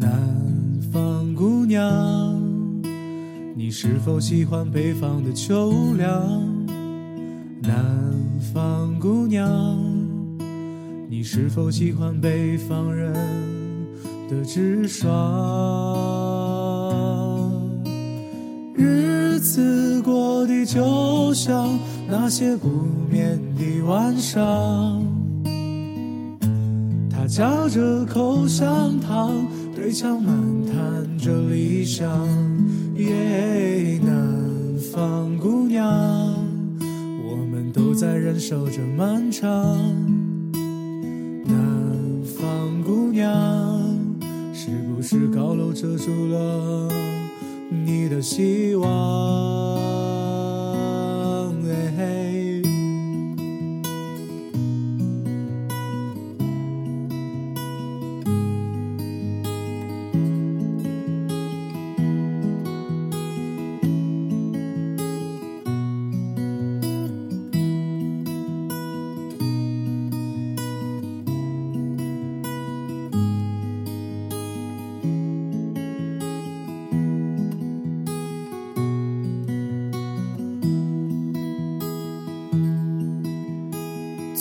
南方姑娘，你是否喜欢北方的秋凉？南方姑娘，你是否喜欢北方人的直爽？日子过得就像那些不眠的晚上。他嚼着口香糖，对墙漫谈着理想。耶，南方姑娘，我们都在忍受着漫长。南方姑娘，是不是高楼遮住了你的希望？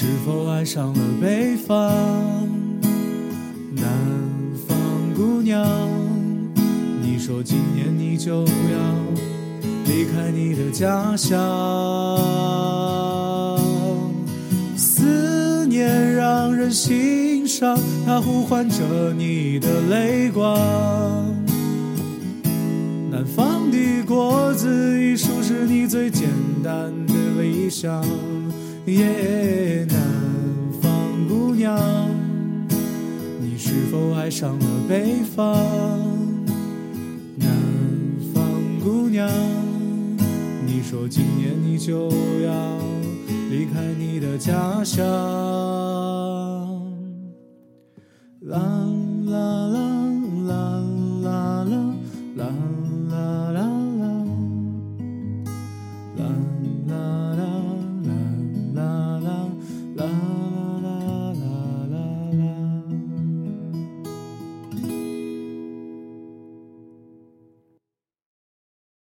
是否爱上了北方？南方姑娘，你说今年你就要离开你的家乡。思念让人心伤，它呼唤着你的泪光。南方的果子一树是你最简单的理想。耶，南方姑娘，你是否爱上了北方？南方姑娘，你说今年你就要离开你的家乡。